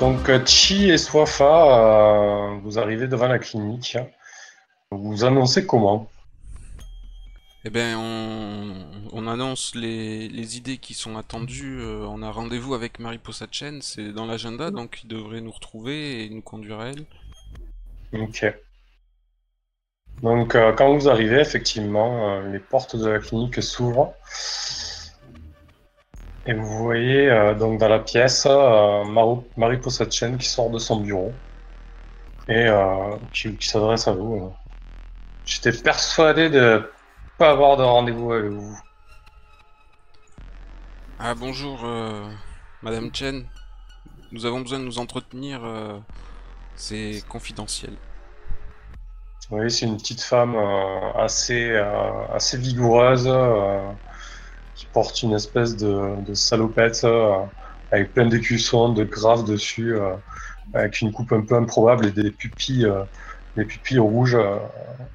Donc Chi et Swafa, vous arrivez devant la clinique. Vous annoncez comment? Eh bien, on, annonce les, idées qui sont attendues. on a rendez-vous avec Marie Possatchen, c'est dans l'agenda, donc il devrait nous retrouver et nous conduire à elle. Ok. Donc, euh, quand vous arrivez, effectivement, euh, les portes de la clinique s'ouvrent. Et vous voyez euh, donc dans la pièce Marie Possatchen qui sort de son bureau et qui, s'adresse à vous. J'étais persuadé de pas avoir de rendez-vous avec vous. Ah bonjour, Madame Chen. Nous avons besoin de nous entretenir. c'est confidentiel. Oui, c'est une petite femme euh, assez, euh, assez vigoureuse euh, qui porte une espèce de, salopette avec plein d'écussons, de graves dessus, avec une coupe un peu improbable et des pupilles, des pupilles rouges.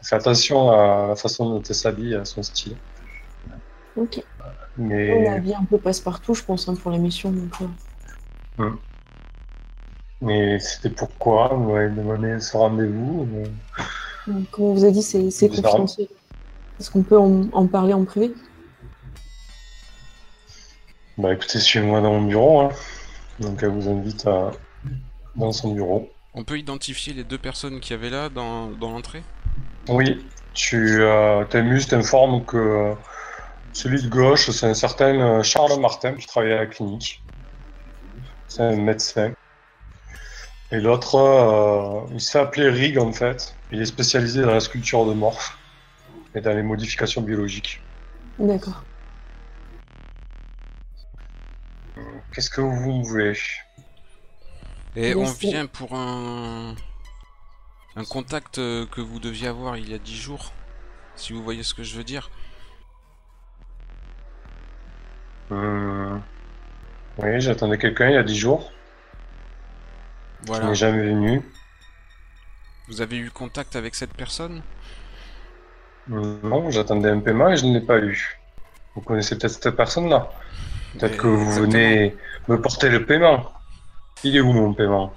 fais attention à la façon dont elle s'habille, à son style. Ok. Mais... On a bien un peu passe-partout, je pense, hein, pour la mission. Hum. Mais c'était pourquoi? Vous m'avez demandé ce rendez-vous comme on vous a dit, c'est confidentiel. Est-ce qu'on peut en, parler en privé? Bah écoutez, suivez-moi dans mon bureau. Hein. Donc elle vous invite à... dans son bureau. On peut identifier les deux personnes qui avaient là dans, l'entrée? Oui, tu euh, t'amuses, t'informes que euh, celui de gauche, c'est un certain euh, Charles Martin qui travaille à la clinique. C'est un médecin. Et l'autre, euh, il s'est appelé Rig en fait. Il est spécialisé dans la sculpture de morphes et dans les modifications biologiques. D'accord. Qu'est-ce que vous voulez Et on vient pour un... un contact euh, que vous deviez avoir il y a 10 jours, si vous voyez ce que je veux dire. Euh, oui, j'attendais quelqu'un il y a 10 jours. Voilà. n'est jamais venu. Vous avez eu contact avec cette personne? Non, j'attendais un paiement et je ne l'ai pas eu. Vous connaissez peut-être cette personne-là? Peut-être que vous venez me porter le paiement. Il est où mon paiement?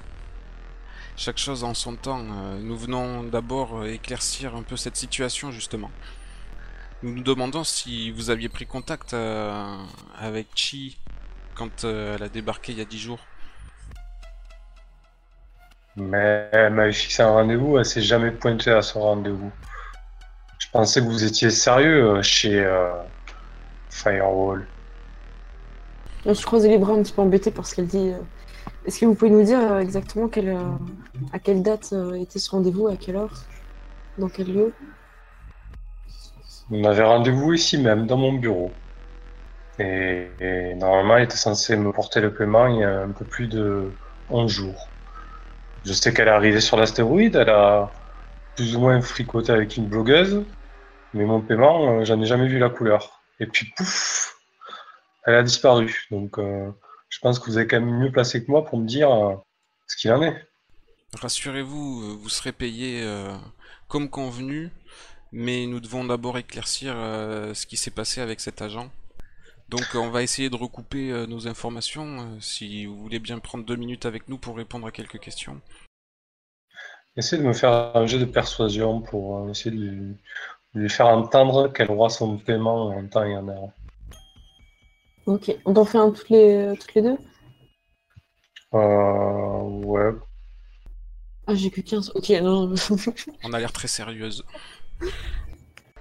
Chaque chose en son temps. Euh, nous venons d'abord éclaircir un peu cette situation justement. Nous nous demandons si vous aviez pris contact euh, avec Chi quand euh, elle a débarqué il y a 10 jours. Mais elle m'avait fixé un rendez-vous, elle s'est jamais pointée à ce rendez-vous. Je pensais que vous étiez sérieux euh, chez euh, Firewall. Je croisais les bras un petit peu embêté par ce qu'elle dit. Euh. Est-ce que vous pouvez nous dire exactement quelle, à quelle date était ce rendez-vous, à quelle heure, dans quel lieu? On avait rendez-vous ici même, dans mon bureau. Et, et, normalement, elle était censée me porter le paiement il y a un peu plus de 11 jours. Je sais qu'elle est arrivée sur l'astéroïde, elle a plus ou moins fricoté avec une blogueuse, mais mon paiement, euh, j'en ai jamais vu la couleur. Et puis pouf, elle a disparu. Donc euh, je pense que vous êtes quand même mieux placé que moi pour me dire euh, ce qu'il en est. Rassurez-vous, vous serez payé comme convenu, mais nous devons d'abord éclaircir ce qui s'est passé avec cet agent. Donc on va essayer de recouper euh, nos informations, euh, si vous voulez bien prendre deux minutes avec nous pour répondre à quelques questions. Essayez de me faire un jeu de persuasion pour euh, essayer de lui, faire entendre qu'elle aura son paiement en temps et en heure. Ok, on t'en fait un toutes les, toutes les deux? Euh... Ouais. Ah, j'ai que 15. Ok, non. on a l'air très sérieuse.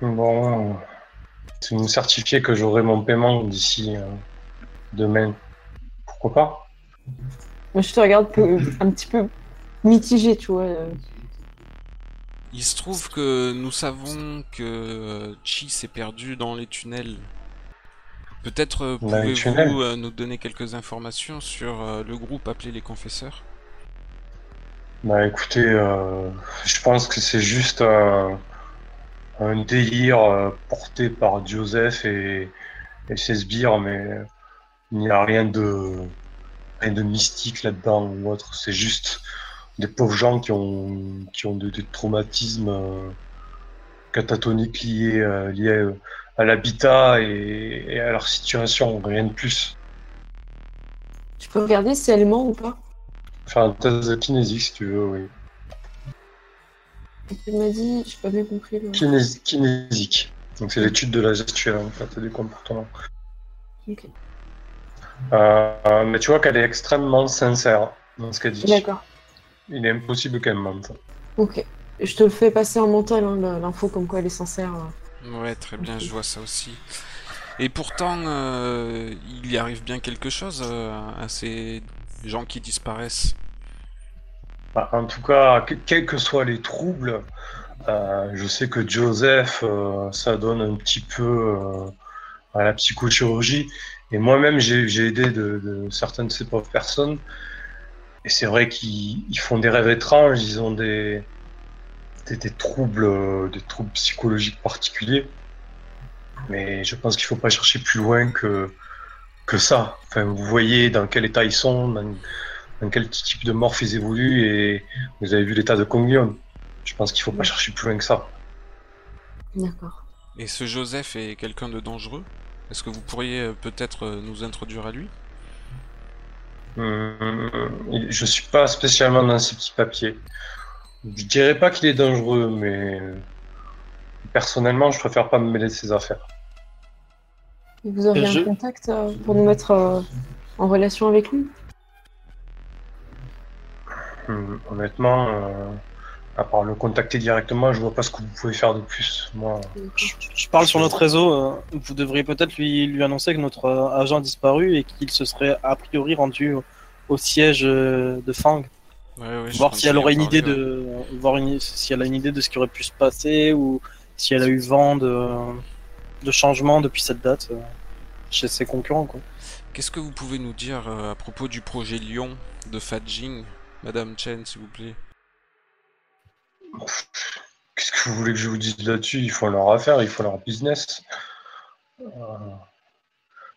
Bon... C'est nous certifier que j'aurai mon paiement d'ici euh, demain. Pourquoi pas? Moi, je te regarde un petit peu mitigé, tu vois. Il se trouve que nous savons que Chi s'est perdu dans les tunnels. Peut-être euh, pouvez-vous euh, nous donner quelques informations sur le groupe appelé les Confesseurs? Bah écoutez, je pense que c'est juste un un délire euh, porté par Joseph et, ses sbires, mais il n'y a rien de, rien de mystique là-dedans ou autre. C'est juste des pauvres gens qui ont, qui ont des, traumatismes euh, catatoniques liés, euh, liés à l'habitat et, à leur situation, rien de plus. Tu peux regarder si elle ment ou pas? Faire un test de kinésique si tu veux, oui. Tu m'as dit, j'ai pas bien compris. Le... Kinés- kinésique. Donc c'est l'étude de la gestuelle en fait, et du comportement. Ok. Euh, mais tu vois qu'elle est extrêmement sincère dans ce qu'elle dit. D'accord. Il est impossible qu'elle mente. Ok. Je te le fais passer en mental, hein, l'info comme quoi elle est sincère. euh. Ouais, très bien, je vois ça aussi. Et pourtant, euh, il y arrive bien quelque chose euh, à ces gens qui disparaissent. Bah, en tout cas, que- quels que soient les troubles, euh, je sais que Joseph, euh, ça donne un petit peu euh, à la psychochirurgie. Et moi-même, j'ai aidé de, de certaines de ces pauvres personnes. Et c'est vrai qu'ils ils font des rêves étranges, ils ont des, des, des troubles, euh, des troubles psychologiques particuliers. Mais je pense qu'il faut pas chercher plus loin que, que ça. Enfin, vous voyez dans quel état ils sont, dans, dans quel type de morph ils évoluent, et vous avez vu l'état de Kongion. Je pense qu'il faut pas chercher plus loin que ça. D'accord. Et ce Joseph est quelqu'un de dangereux? Est-ce que vous pourriez euh, peut-être euh, nous introduire à lui? Hum, je suis pas spécialement dans ces petits papiers. Je dirais pas qu'il est dangereux, mais personnellement, je préfère pas me mêler de ses affaires. Et Vous auriez Je- un contact euh, pour nous mettre euh, en relation avec lui? Hum, honnêtement, euh, à part le contacter directement, je vois pas ce que vous pouvez faire de plus. Moi, Je, je parle sur notre réseau. vous devriez peut-être lui, lui annoncer que notre agent a disparu et qu'il se serait a priori rendu au, au siège de Fang. Ouais, ouais, j'ai voir si elle aurait une parler, idée ouais. de, voir une, si elle a une idée de ce qui aurait pu se passer ou si elle a eu vent de, de changements depuis cette date euh, chez ses concurrents. Quoi. Qu'est-ce que vous pouvez nous dire euh, à propos du projet Lyon de Fadjing Madame Chen, s'il vous plaît? qu'est-ce que vous voulez que je vous dise là-dessus? Ils font leur affaire, ils font leur business. Euh,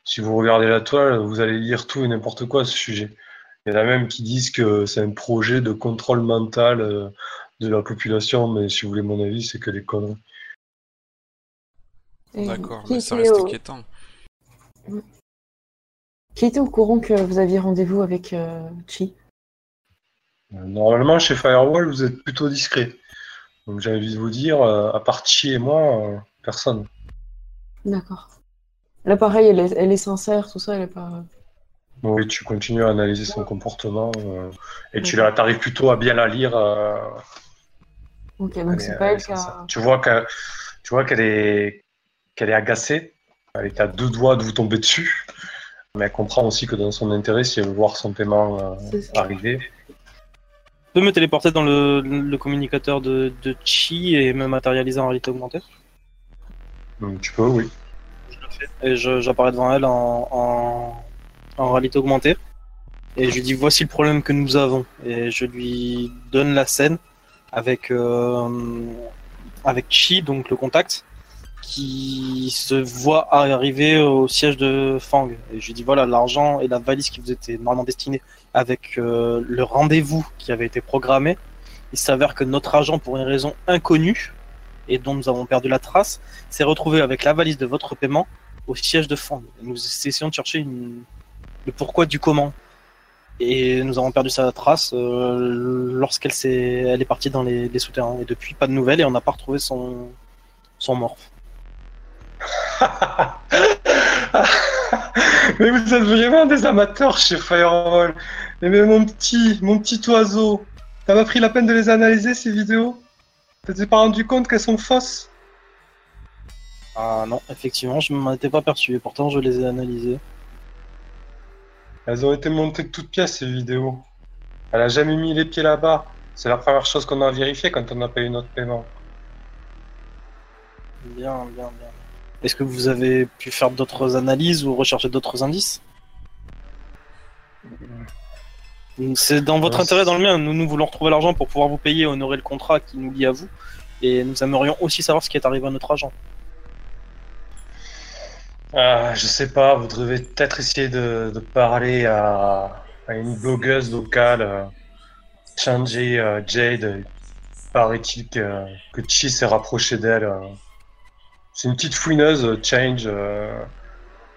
si vous regardez la toile, vous allez lire tout et n'importe quoi à ce sujet. Il y en a même qui disent que c'est un projet de contrôle mental euh, de la population, mais si vous voulez mon avis, c'est que des conneries. D'accord, qui mais ça était reste au- inquiétant. Qui était au courant que vous aviez rendez-vous avec euh, Chi? Euh, Normalement, chez Firewall, vous êtes plutôt discret. Donc j'ai envie de vous dire, à part Chi et moi, euh, personne. D'accord. Là, pareil, elle est, elle est sincère, tout ça, elle est pas. Oui, tu continues à analyser son comportement euh, et tu t'arrives plutôt à bien la lire. euh, Ok, donc c'est est- pas elle qui a. Tu vois que tu vois qu'elle est qu'elle est agacée. Elle est à deux doigts de vous tomber dessus. Mais elle comprend aussi que dans son intérêt, si elle veut voir son paiement euh, arriver, Je peux me téléporter dans le, le communicateur de, de Chi et me matérialiser en réalité augmentée? donc tu peux, oui. Et je- j'apparais devant elle en, en, en réalité augmentée. Et je lui dis voici le problème que nous avons. Et je lui donne la scène avec, euh, avec Chi, donc le contact, qui se voit arriver au siège de Fang. Et je lui dis voilà l'argent et la valise qui vous était normalement destinée avec euh, le rendez-vous qui avait été programmé. Il s'avère que notre agent, pour une raison inconnue et dont nous avons perdu la trace, s'est retrouvé avec la valise de votre paiement au siège de Fang. Nous essayons de chercher une- le pourquoi du comment. Et nous avons perdu sa trace euh, lorsqu'elle s'est, elle est partie dans les, les souterrains. Et depuis, pas de nouvelles et on n'a pas retrouvé son, son morph. mais vous êtes vraiment des amateurs chez Firewall. Et mais mon petit, mon petit oiseau, t'as pas pris la peine de les analyser ces vidéos? Tu t'es pas rendu compte qu'elles sont fausses? Ah non, effectivement, je m'en étais pas perçu. Et pourtant, je les ai analysées. Elles ont été montées de toutes pièces ces vidéos. Elle a jamais mis les pieds là-bas. C'est la première chose qu'on a vérifié quand on a payé notre paiement. Bien, bien, bien. Est-ce que vous avez pu faire d'autres analyses ou rechercher d'autres indices? C'est dans votre Ouais, intérêt, dans le mien. Nous, nous voulons retrouver l'argent pour pouvoir vous payer et honorer le contrat qui nous lie à vous. Et nous aimerions aussi savoir ce qui est arrivé à notre agent. Ah, je sais pas, vous devez peut-être essayer de, parler à, une blogueuse locale, euh, Chanji euh, Jade. Paraît-il que, que Chi s'est rapproché d'elle. euh. C'est une petite fouineuse, euh, Change. euh,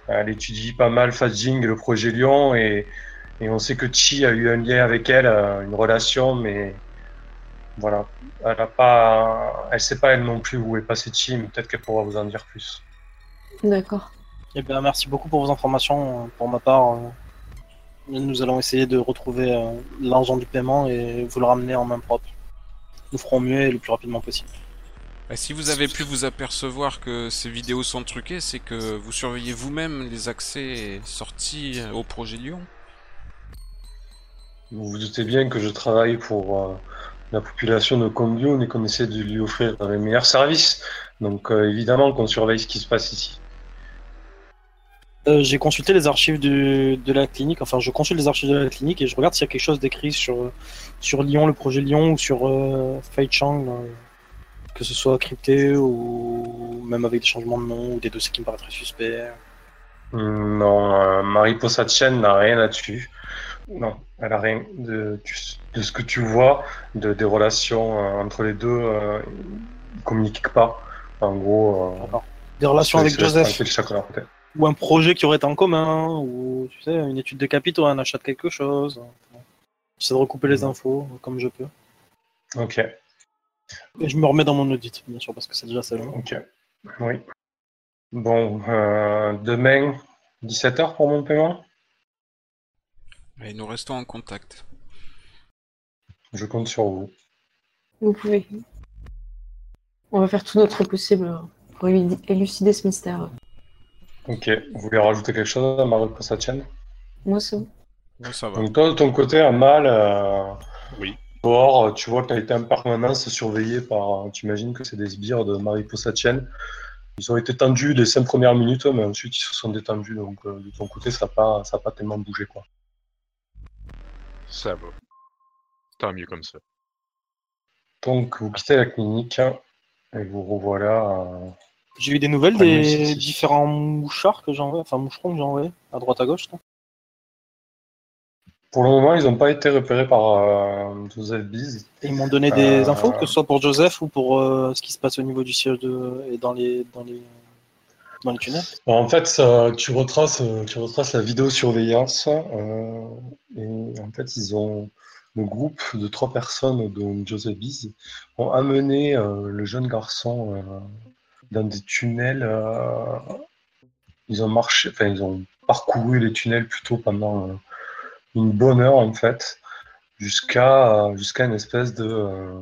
elle étudie pas mal Fast Jing et le projet Lyon et, Et on sait que Chi a eu un lien avec elle, euh, une relation, mais voilà, elle a pas, elle sait pas elle non plus où est passé Chi, mais peut-être qu'elle pourra vous en dire plus. D'accord. Eh bien, merci beaucoup pour vos informations. Pour ma part, euh, nous allons essayer de retrouver euh, l'argent du paiement et vous le ramener en main propre. Nous ferons mieux et le plus rapidement possible. Bah, si vous avez pu vous apercevoir que ces vidéos sont truquées, c'est que vous surveillez vous-même les accès et sorties au projet Lyon. Vous vous doutez bien que je travaille pour euh, la population de Combioun et qu'on essaie de lui offrir les meilleurs services. Donc euh, évidemment qu'on surveille ce qui se passe ici. Euh, J'ai consulté les archives du- de la clinique, enfin je consulte les archives de la clinique et je regarde s'il y a quelque chose d'écrit sur, sur Lyon, le projet Lyon ou sur euh, Fei Chang, euh, que ce soit crypté ou même avec des changements de nom ou des dossiers qui me paraîtraient suspects. Hum, Non, euh, Marie Possatchen n'a rien là-dessus. Non, elle a rien de, de ce que tu vois, de, des relations entre les deux, euh, ils communiquent pas. En gros, Des relations avec Joseph chacun côté. Ou un projet qui aurait été en commun ou tu sais une étude de capitaux, un achat de quelque chose. J'essaie de recouper les infos comme je peux. Ok, Et je me remets dans mon audit, bien sûr, parce que c'est déjà assez long. ok. Oui. Bon, euh, demain, 17h pour mon paiement? Et nous restons en contact. Je compte sur vous. Vous pouvez. On va faire tout notre possible pour élu- élucider ce mystère. Ok, vous voulez rajouter quelque chose à Marie Possatchen Moi, bon. Ouais, ça va. Donc toi, de ton côté, Amal, euh, Oui. dehors, tu vois qu'elle était en permanence surveillée par, tu imagines que c'est des sbires de Marie Possatchen. Ils ont été tendus les cinq premières minutes, mais ensuite ils se sont détendus, donc euh, de ton côté, ça n'a pas, ça a pas tellement bougé, quoi. Ça va. Tant mieux comme ça. Donc vous quittez la clinique et vous revoilà. euh, J'ai eu des nouvelles Ah, des différents mouchards que j'ai envoyés, enfin moucherons que j'ai envoyés, à droite à gauche. Pour le moment, ils n'ont pas été repérés par euh, Joseph. Et ils m'ont donné des Euh, infos, que ce soit pour Joseph ou pour euh, ce qui se passe au niveau du siège de... et dans les, dans les, dans les tunnels. Bon, en fait, ça- tu, retraces, tu retraces la vidéosurveillance et en fait, ils ont le groupe de trois personnes, dont Joseph Bees, ont amené le jeune garçon dans des tunnels. euh, ils ont marché, enfin, ils ont parcouru les tunnels plutôt pendant euh, une bonne heure en fait, jusqu'à jusqu'à une espèce de euh,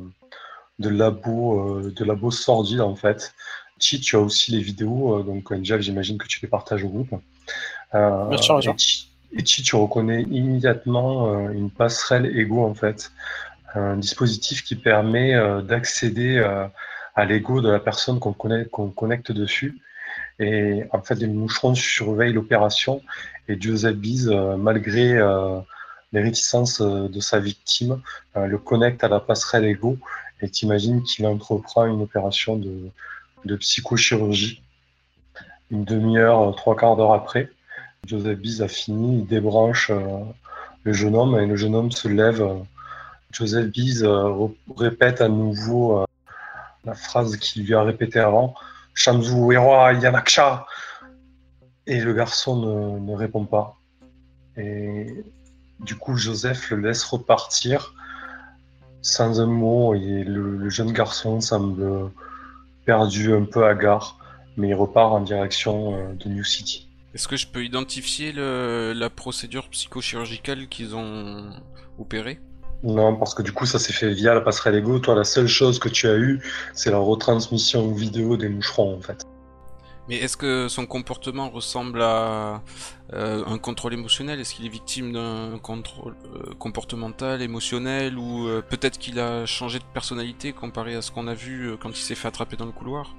de labo de labo sordide en fait. Chi, tu as aussi les vidéos, donc Angel, j'imagine que tu les partages au groupe. Bien sûr, bien sûr. et, Chi, tu reconnais immédiatement une passerelle Ego en fait, un dispositif qui permet d'accéder euh, à l'ego de la personne qu'on connecte dessus. Et en fait, les moucherons surveillent l'opération et Joseph Bees, euh, malgré euh, les réticences euh, de sa victime, le connecte à la passerelle Ego et t'imagines qu'il entreprend une opération de, de psychochirurgie. Une demi-heure, trois quarts d'heure après, Joseph Bees a fini, il débranche le jeune homme et le jeune homme se lève. Joseph re- répète à nouveau la phrase qu'il lui a répétée avant. Shamzu Ewa Yanaksha. Et le garçon ne, répond pas. Et du coup, Joseph le laisse repartir. Sans un mot et le, jeune garçon semble perdu, un peu hagard, mais il repart en direction euh, de New City. Est-ce que je peux identifier la procédure psychochirurgicale qu'ils ont opérée? Non, parce que du coup, ça s'est fait via la passerelle Ego. Toi, la seule chose que tu as eue, c'est la retransmission vidéo des moucherons, en fait. Mais est-ce que son comportement ressemble à euh, un contrôle émotionnel? Est-ce qu'il est victime d'un contrôle euh, comportemental, émotionnel Ou euh, peut-être qu'il a changé de personnalité comparé à ce qu'on a vu euh, quand il s'est fait attraper dans le couloir?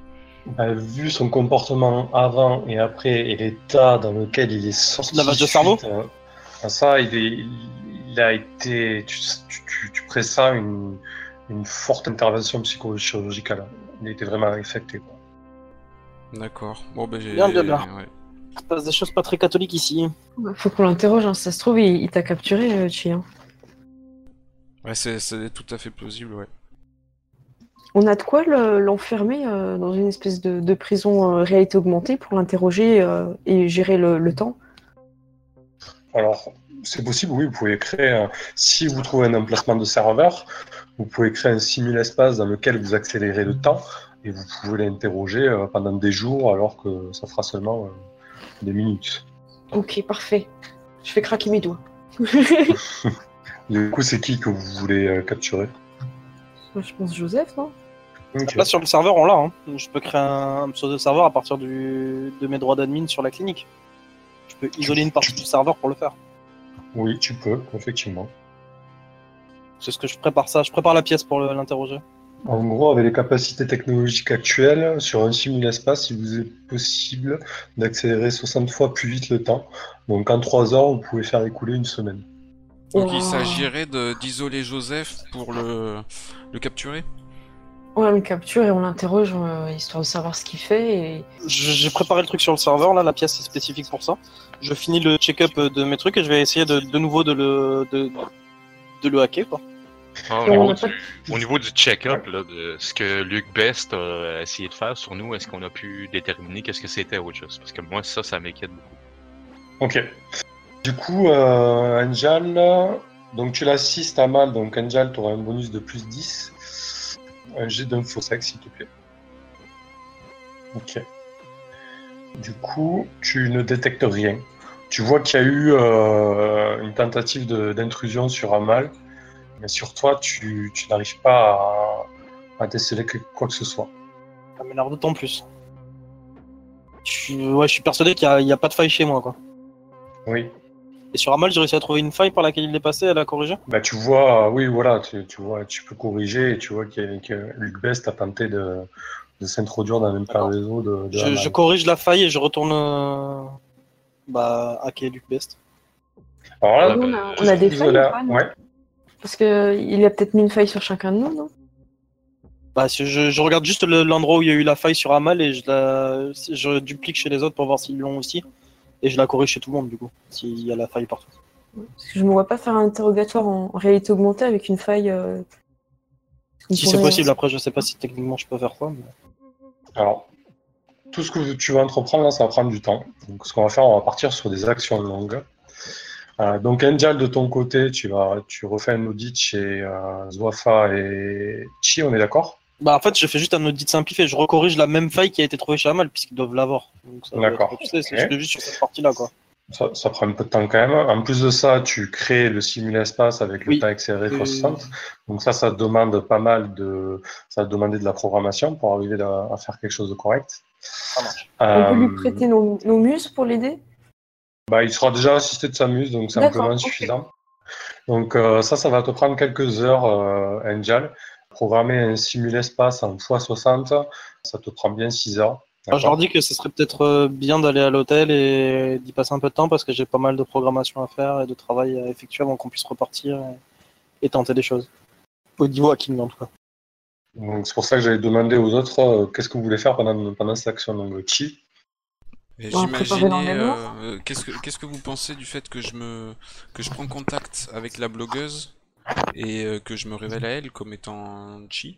Bah, vu son comportement avant et après et l'état dans lequel il est sorti. Lavage de cerveau? Ça, il, est, il a été. Tu, tu, tu, tu pressens une, une forte intervention psychochirurgicale. Il a été vraiment affecté. D'accord. Bon, ben j'ai. Bien, bien, bien. ouais. Il se passe des choses pas très catholiques ici. Ouais, Faut qu'on l'interroge, hein. ça se trouve, il, il t'a capturé, euh, Chi. hein. Ouais, c'est tout à fait plausible, ouais. On a de quoi le- l'enfermer euh, dans une espèce de, de prison euh, réalité augmentée pour l'interroger euh, et gérer le, le temps. Alors, c'est possible, oui, vous pouvez créer, un- si vous trouvez un emplacement de serveur, vous pouvez créer un simul-espace dans lequel vous accélérez le temps et vous pouvez l'interroger euh, pendant des jours alors que ça fera seulement euh, des minutes. Ok, parfait. Je fais craquer mes doigts. Du coup, c'est qui que vous voulez euh, capturer? Moi, je pense Joseph, non? Là, sur le serveur, on l'a. Hein. Je peux créer un pseudo-serveur à partir du... de mes droits d'admin sur la clinique. Peux isoler une partie du serveur pour le faire. Oui, tu peux, effectivement. C'est ce que je prépare ça. Je prépare la pièce pour l'interroger. En gros, avec les capacités technologiques actuelles, sur un simul-espace, il vous est possible d'accélérer 60 fois plus vite le temps. Donc en 3 heures, vous pouvez faire écouler une semaine. Donc Oh. il s'agirait d'isoler Joseph pour le, le capturer? On le capture et on l'interroge, euh, histoire de savoir ce qu'il fait. Et... J'ai préparé le truc sur le serveur. Là, la pièce est spécifique pour ça. Je finis le check-up de mes trucs et je vais essayer de, de nouveau de le, de, de le hacker. Quoi. Ah, au, niveau du, pas- au niveau du check-up, là, de ce que Luc Best a essayé de faire sur nous, est-ce qu'on a pu déterminer qu'est-ce que c'était au juste? Parce que moi, ça, ça m'inquiète beaucoup. Ok. Du coup, euh, Angel, donc tu l'assistes à mal, donc Angel, tu auras un bonus de plus 10. Un jet d'info sex, s'il te plaît. Ok. Du coup, tu ne détectes rien. Tu vois qu'il y a eu euh, une tentative de- d'intrusion sur Amal, mais sur toi, tu, tu n'arrives pas à, à déceler que- quoi que ce soit. Ça m'énerve d'autant plus. Je suis, ouais, je suis persuadé qu'il n'y a, pas de faille chez moi. Quoi. Oui. Et sur Amal, j'ai réussi à trouver une faille par laquelle il est passé, elle a corrigé? Bah, tu vois, oui, voilà, tu, tu vois, tu peux corriger et tu vois qu'il y a- que Luc Best a tenté de, de s'introduire dans le D'accord. réseau de, de Je, je corrige la faille et je retourne euh, bah, hacker Luc Best. Alors là, Nous, on a, on a des failles ou pas, ouais. Parce qu'il a peut-être mis une faille sur chacun de nous, non? Bah, si je, je regarde juste le- l'endroit où il y a eu la faille sur Amal et je la je duplique chez les autres pour voir s'ils l'ont aussi. Et je la corrige chez tout le monde, du coup, s'il y a la faille partout. Parce que je me vois pas faire un interrogatoire en, en réalité augmentée avec une faille. euh, Si c'est possible, après, je sais pas si techniquement je peux faire ça. mais- Alors, tout ce que tu vas entreprendre là, ça va prendre du temps. Donc, ce qu'on va faire, on va partir sur des actions longues. Euh, donc, Angel, de ton côté, tu vas, tu refais un audit chez euh, Zwafa et Chi, on est d'accord? Bah, en fait, je fais juste un audit simplifié. Je recorrige la même faille qui a été trouvée chez Amal, puisqu'ils doivent l'avoir. Donc, ça doit D'accord. c'est Ok. juste sur cette partie-là, quoi. ça, ça prend un peu de temps quand même. En plus de ça, tu crées le simul-espace avec le Oui. temps accéléré Euh, 60. Donc ça, ça demande pas mal de, ça va demander de la programmation pour arriver à, à faire quelque chose de correct. Ça marche. On peut lui Euh, prêter nos, nos muses pour l'aider? Bah, il sera déjà assisté de sa muse, donc c'est amplement ok. suffisant. Donc euh, ça, ça va te prendre quelques heures, euh, Angel. Programmer un simul-espace en x60, ça te prend bien 6 heures. Alors, je leur dis que ce serait peut-être euh, bien d'aller à l'hôtel et d'y passer un peu de temps parce que j'ai pas mal de programmation à faire et de travail à effectuer avant qu'on puisse repartir et, et tenter des choses. Au niveau hacking, en tout cas. Donc c'est pour ça que j'avais demandé aux autres euh, qu'est-ce que vous voulez faire pendant, pendant cette action? Donc Chi, J'imaginais, euh, qu'est-ce que qu'est-ce que vous pensez du fait que je me que je prends contact avec la blogueuse? Et euh, que je me révèle à elle comme étant Chi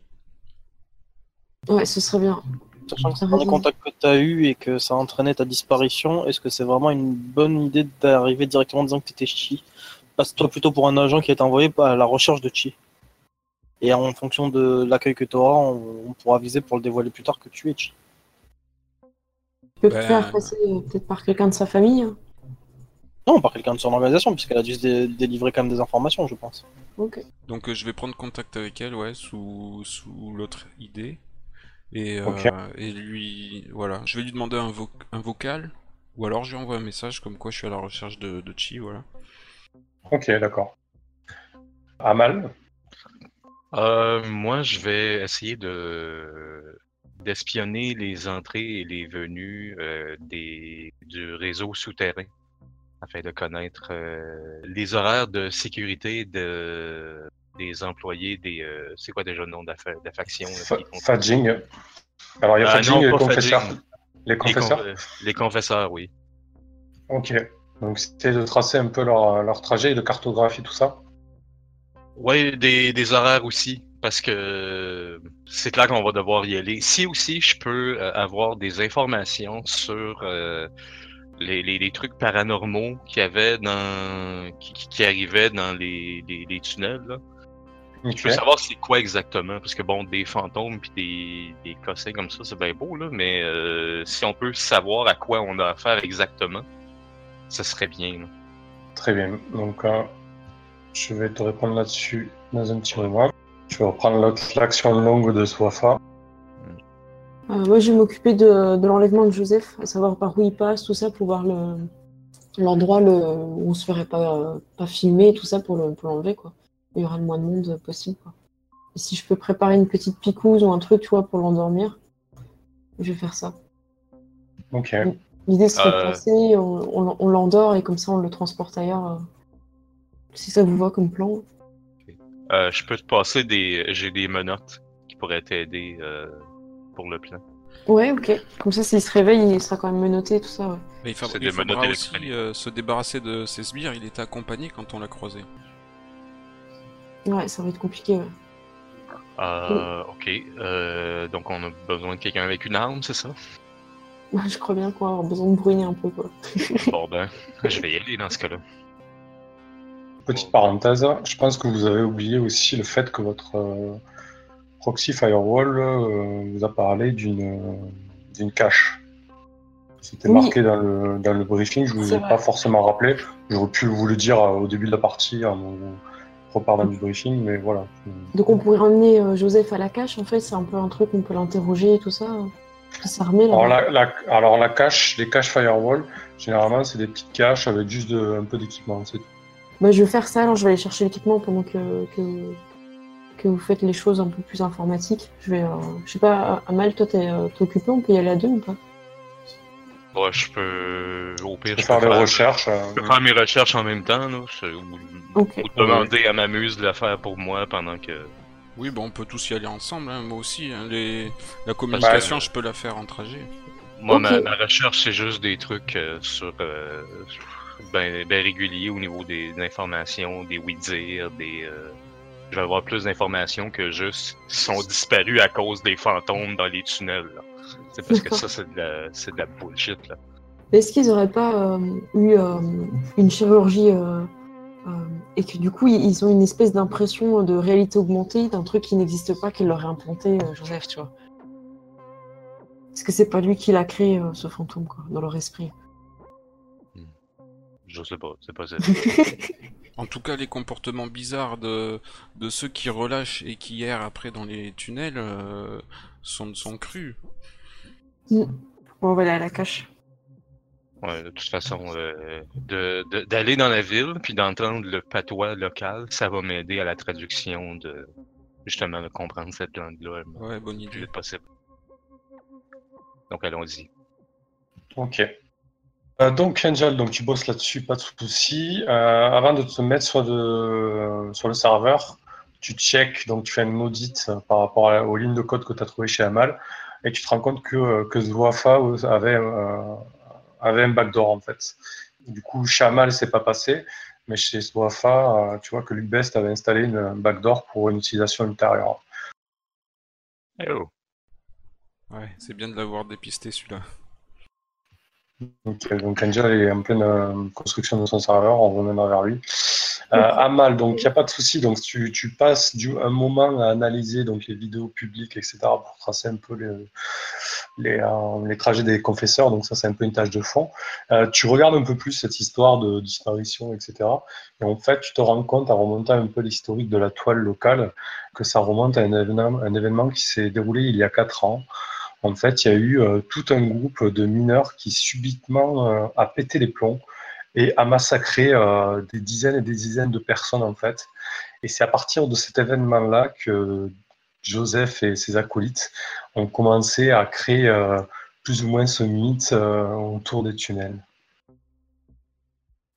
Ouais, ce serait bien. Sachant que T'as c'est contact que tu as eu et que ça a entraîné ta disparition, est-ce que c'est vraiment une bonne idée d'arriver directement en disant que tu étais Chi? Passe-toi plutôt pour un agent qui est envoyé à la recherche de Chi. Et en fonction de l'accueil que tu auras, on, on pourra viser pour le dévoiler plus tard que tu es Chi. Tu peux Ben- te faire passer euh, peut-être par quelqu'un de sa famille. hein. Non, par quelqu'un de son organisation, puisqu'elle a dû se dé- délivrer quand même des informations, je pense. Ok. Donc euh, je vais prendre contact avec elle, ouais, sous, sous l'autre idée. Et, euh, Ok. et lui, voilà, je vais lui demander un, vo- un vocal, ou alors je lui envoie un message comme quoi je suis à la recherche de, de Chi, voilà. ok, d'accord. Amal, Euh, moi, je vais essayer de d'espionner les entrées et les venues euh, des du réseau souterrain afin de connaître euh, les horaires de sécurité de des employés des euh, c'est quoi déjà le nom de la, fa- de la faction Fa- Fadjing. Alors il y a Ah, Fadjing et les pas confesseurs. Les les, confesseurs? con- les confesseurs, oui. Ok. Donc c'était de tracer un peu leur, leur trajet, de cartographier tout ça? Ouais, des, des horaires aussi, parce que c'est clair qu'on va devoir y aller. Si aussi je peux euh, avoir des informations sur euh, les, les, les trucs paranormaux qu'il y avait dans qui, qui- arrivaient dans les, tunnels. Là. Je veux savoir c'est quoi exactement, parce que bon, des fantômes puis des, des cossins comme ça, c'est bien beau, là, mais euh, si on peut savoir à quoi on a affaire exactement, ça serait bien. là. Très bien. Donc, euh, je vais te répondre là-dessus dans un petit moment. Je vais reprendre l'action longue de Swafa. Euh, moi, je vais m'occuper de, de l'enlèvement de Joseph, à savoir par où il passe, tout ça, pour voir le- l'endroit le, où on se ferait pas, euh, pas filmer, tout ça, pour le- pour l'enlever, quoi. Il y aura le moins de monde possible, quoi. Et si je peux préparer une petite picouse ou un truc, tu vois, pour l'endormir, je vais faire ça. Ok. L'idée serait de Euh. passer, on, on- on l'endort et comme ça, on le transporte ailleurs. euh, si ça vous va comme plan. Euh, je peux te passer des. J'ai des menottes qui pourraient t'aider euh, pour le plan. Ouais, ok. Comme ça, s'il se réveille, il sera quand même menotté, tout ça, ouais. Mais il, fa- il des faudra menottes aussi euh, se débarrasser de ses sbires. Il était accompagné quand on l'a croisé. Ouais, ça va être compliqué, ouais. Euh, ok. Euh, donc on a besoin de quelqu'un avec une arme, c'est ça? Je crois bien qu'on va avoir besoin de bruiner un peu, quoi. Bon ben, je vais y aller dans ce cas-là. Petite parenthèse, je pense que vous avez oublié aussi le fait que votre euh, proxy firewall euh, vous a parlé d'une d'une cache. C'était Oui. marqué dans le, dans le briefing, je vous C'est ai vrai. pas forcément rappelé. J'aurais pu vous le dire euh, au début de la partie en vous reparlant du briefing, mais voilà. Donc on pourrait ramener euh, Joseph à la cache, en fait, c'est un peu un truc, on peut l'interroger et tout ça. euh, S'armer, là. Alors la, la- alors la cache, les caches firewall, généralement c'est des petites caches avec juste de- un peu d'équipement. Bah, je vais faire ça, alors je vais aller chercher l'équipement pendant que, que, que vous faites les choses un peu plus informatiques. Je vais, euh, je sais pas, Amal, toi t'es euh, t'es occupé, on peut y aller à deux ou pas? Ouais, je peux. Au pire, Je peux je faire peux faire, recherches. euh, je peux faire mes recherches en même temps, là. Ou, demander à ma muse de la faire pour moi pendant que. Oui, bon, on peut tous y aller ensemble. hein, Moi aussi. hein, les... La communication, je peux la faire en trajet. Moi, ma, ma recherche, c'est juste des trucs euh, sur. euh, ben, ben réguliers au niveau des, des informations, des oui-dire, des. Je vais avoir plus d'informations que juste sont disparus à cause des fantômes dans les tunnels. là. C'est parce que ça, c'est de la, c'est de la bullshit, là. Est-ce qu'ils auraient pas euh, eu euh, une chirurgie euh, et que du coup ils ont une espèce d'impression de réalité augmentée d'un truc qui n'existe pas qu'il leur a implanté Joseph, tu vois? Est-ce que c'est pas lui qui l'a créé ce fantôme quoi, dans leur esprit Je sais pas, c'est pas ça. En tout cas, les comportements bizarres de, de ceux qui relâchent et qui errent après dans les tunnels euh, sont, sont crus. Bon, on va aller à la cache. Ouais, de toute façon, euh, de- de- d'aller dans la ville puis d'entendre le patois local, ça va m'aider à la traduction de justement de comprendre cette langue-là Ouais, bonne plus idée. possible. Donc allons-y. Ok. Euh, donc Angel, donc tu bosses là-dessus, pas de souci. Euh, avant de te mettre sur, de, sur le serveur, tu check, donc tu fais un audit par rapport à- aux lignes de code que tu as trouvées chez Amal, et tu te rends compte que, que Zwafa avait, euh, avait un backdoor en fait. Du coup, chez Amal, c'est pas passé, mais chez Zwafa, euh, tu vois que Lubest avait installé une un backdoor pour une utilisation ultérieure. Eh oh. Ouais, c'est bien de l'avoir dépisté celui-là. Donc, euh, donc Angel est en pleine euh, construction de son serveur, on reviendra vers lui. Euh, Amal, donc il n'y a pas de souci, donc tu, tu passes du, un moment à analyser donc, les vidéos publiques, etc., pour tracer un peu les, les, euh, les trajets des confesseurs, donc ça c'est un peu une tâche de fond. Euh, tu regardes un peu plus cette histoire de disparition, etc., et en fait tu te rends compte, en remontant un peu l'historique de la toile locale, que ça remonte à un événement, un événement qui s'est déroulé il y a quatre ans, en fait, il y a eu euh, tout un groupe de mineurs qui subitement euh, a pété les plombs et a massacré euh, des dizaines et des dizaines de personnes en fait. Et c'est à partir de cet événement-là que Joseph et ses acolytes ont commencé à créer plus ou moins ce mythe autour des tunnels.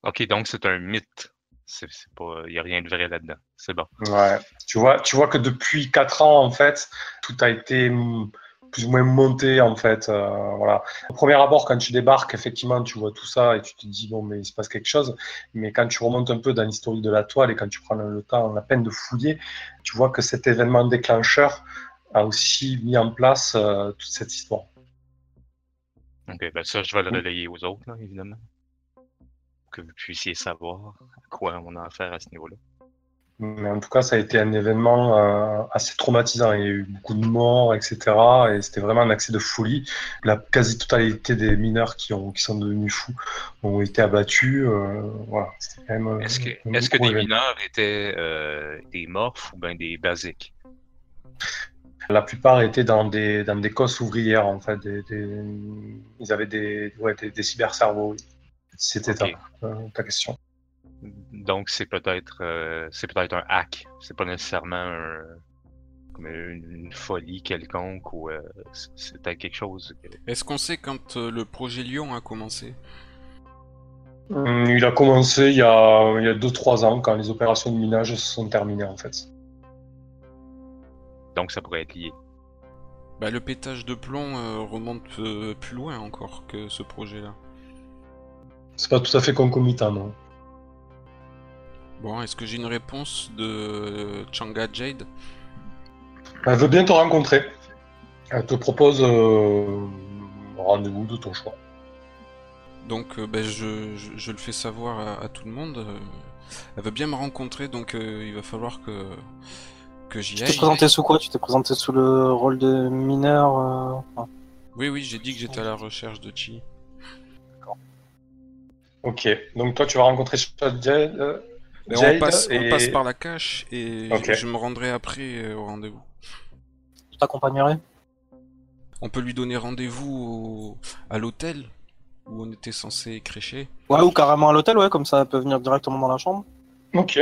Ok, donc c'est un mythe. C'est c'est pas, il y a rien de vrai là-dedans. C'est bon. Ouais. Tu vois, tu vois que depuis quatre ans en fait, tout a été mm, plus ou moins monté en fait. euh, voilà. Au premier abord, quand tu débarques, effectivement, tu vois tout ça et tu te dis bon, mais il se passe quelque chose. Mais quand tu remontes un peu dans l'historique de la toile et quand tu prends le, temps, la peine de fouiller, tu vois que cet événement déclencheur a aussi mis en place euh, toute cette histoire. Ok, ben ça, je vais le relayer aux autres, là, évidemment. Pour que vous puissiez savoir à quoi on a affaire à ce niveau-là. Mais en tout cas, ça a été un événement euh, assez traumatisant. Il y a eu beaucoup de morts, etc. Et c'était vraiment un accès de folie. La quasi-totalité des mineurs qui, ont, qui sont devenus fous ont été abattus. euh, voilà, euh, Est-ce que, des mineurs étaient euh, des morphes ou bien des basiques? La plupart étaient dans des, dans des cosses ouvrières, en fait. Des, des- ils avaient des, ouais, des, des cybercerveaux. C'était ta question. Donc c'est peut-être euh, c'est peut-être un hack. C'est pas nécessairement un- comme une, une folie quelconque ou euh, c'était quelque chose. que- Est-ce qu'on sait quand euh, le projet Lyon a commencé? Hum, Il a commencé il y a, il y a 2-3 ans, quand les opérations de minage se sont terminées, en fait. Donc ça pourrait être lié. Bah le pétage de plomb euh, remonte euh, plus loin encore que ce projet-là. C'est pas tout à fait concomitant, non. Bon, est-ce que j'ai une réponse de Changa Jade? Elle veut bien te rencontrer. Elle te propose euh, un rendez-vous de ton choix. Donc euh, ben, je, je, je le fais savoir à, à tout le monde. euh, elle veut bien me rencontrer, donc euh, il va falloir que, que j'y Tu t'es aille. présenté sous quoi? Tu t'es présenté sous le rôle de mineur euh, enfin, Oui, oui, j'ai dit que j'étais à la recherche de Chi. Ok, donc toi tu vas rencontrer Jade, euh, Mais on, passe, et- on passe par la cache et je, je me rendrai après euh, au rendez-vous. Je t'accompagnerai On peut lui donner rendez-vous au- à l'hôtel où on était censé crécher. Ouais, ou carrément à l'hôtel, ouais, comme ça elle peut venir directement dans la chambre. Ok.